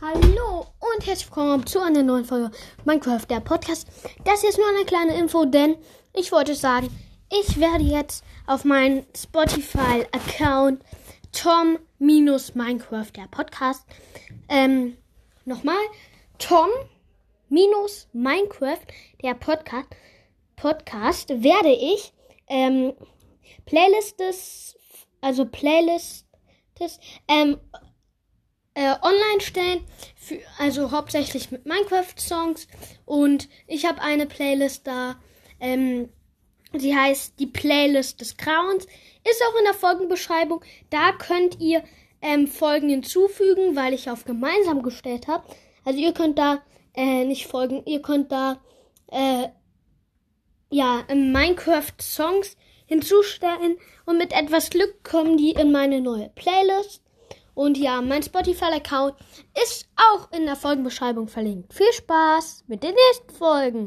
Hallo und herzlich willkommen zu einer neuen Folge Minecraft, der Podcast. Das ist nur eine kleine Info, denn ich wollte sagen, ich werde jetzt auf meinen Spotify-Account Tom-Minecraft, der Podcast, ähm, nochmal, Tom-Minecraft, der Podcast, Podcast, werde ich, ähm, Playlists, also Playlists, ähm, äh, online stellen, für, also hauptsächlich mit Minecraft-Songs. Und ich habe eine Playlist da. Ähm, sie heißt die Playlist des Grauens. Ist auch in der Folgenbeschreibung. Da könnt ihr ähm, Folgen hinzufügen, weil ich auf gemeinsam gestellt habe. Also ihr könnt da äh, nicht folgen, ihr könnt da äh, ja Minecraft-Songs hinzustellen und mit etwas Glück kommen die in meine neue Playlist. Und ja, mein Spotify-Account ist auch in der Folgenbeschreibung verlinkt. Viel Spaß mit den nächsten Folgen.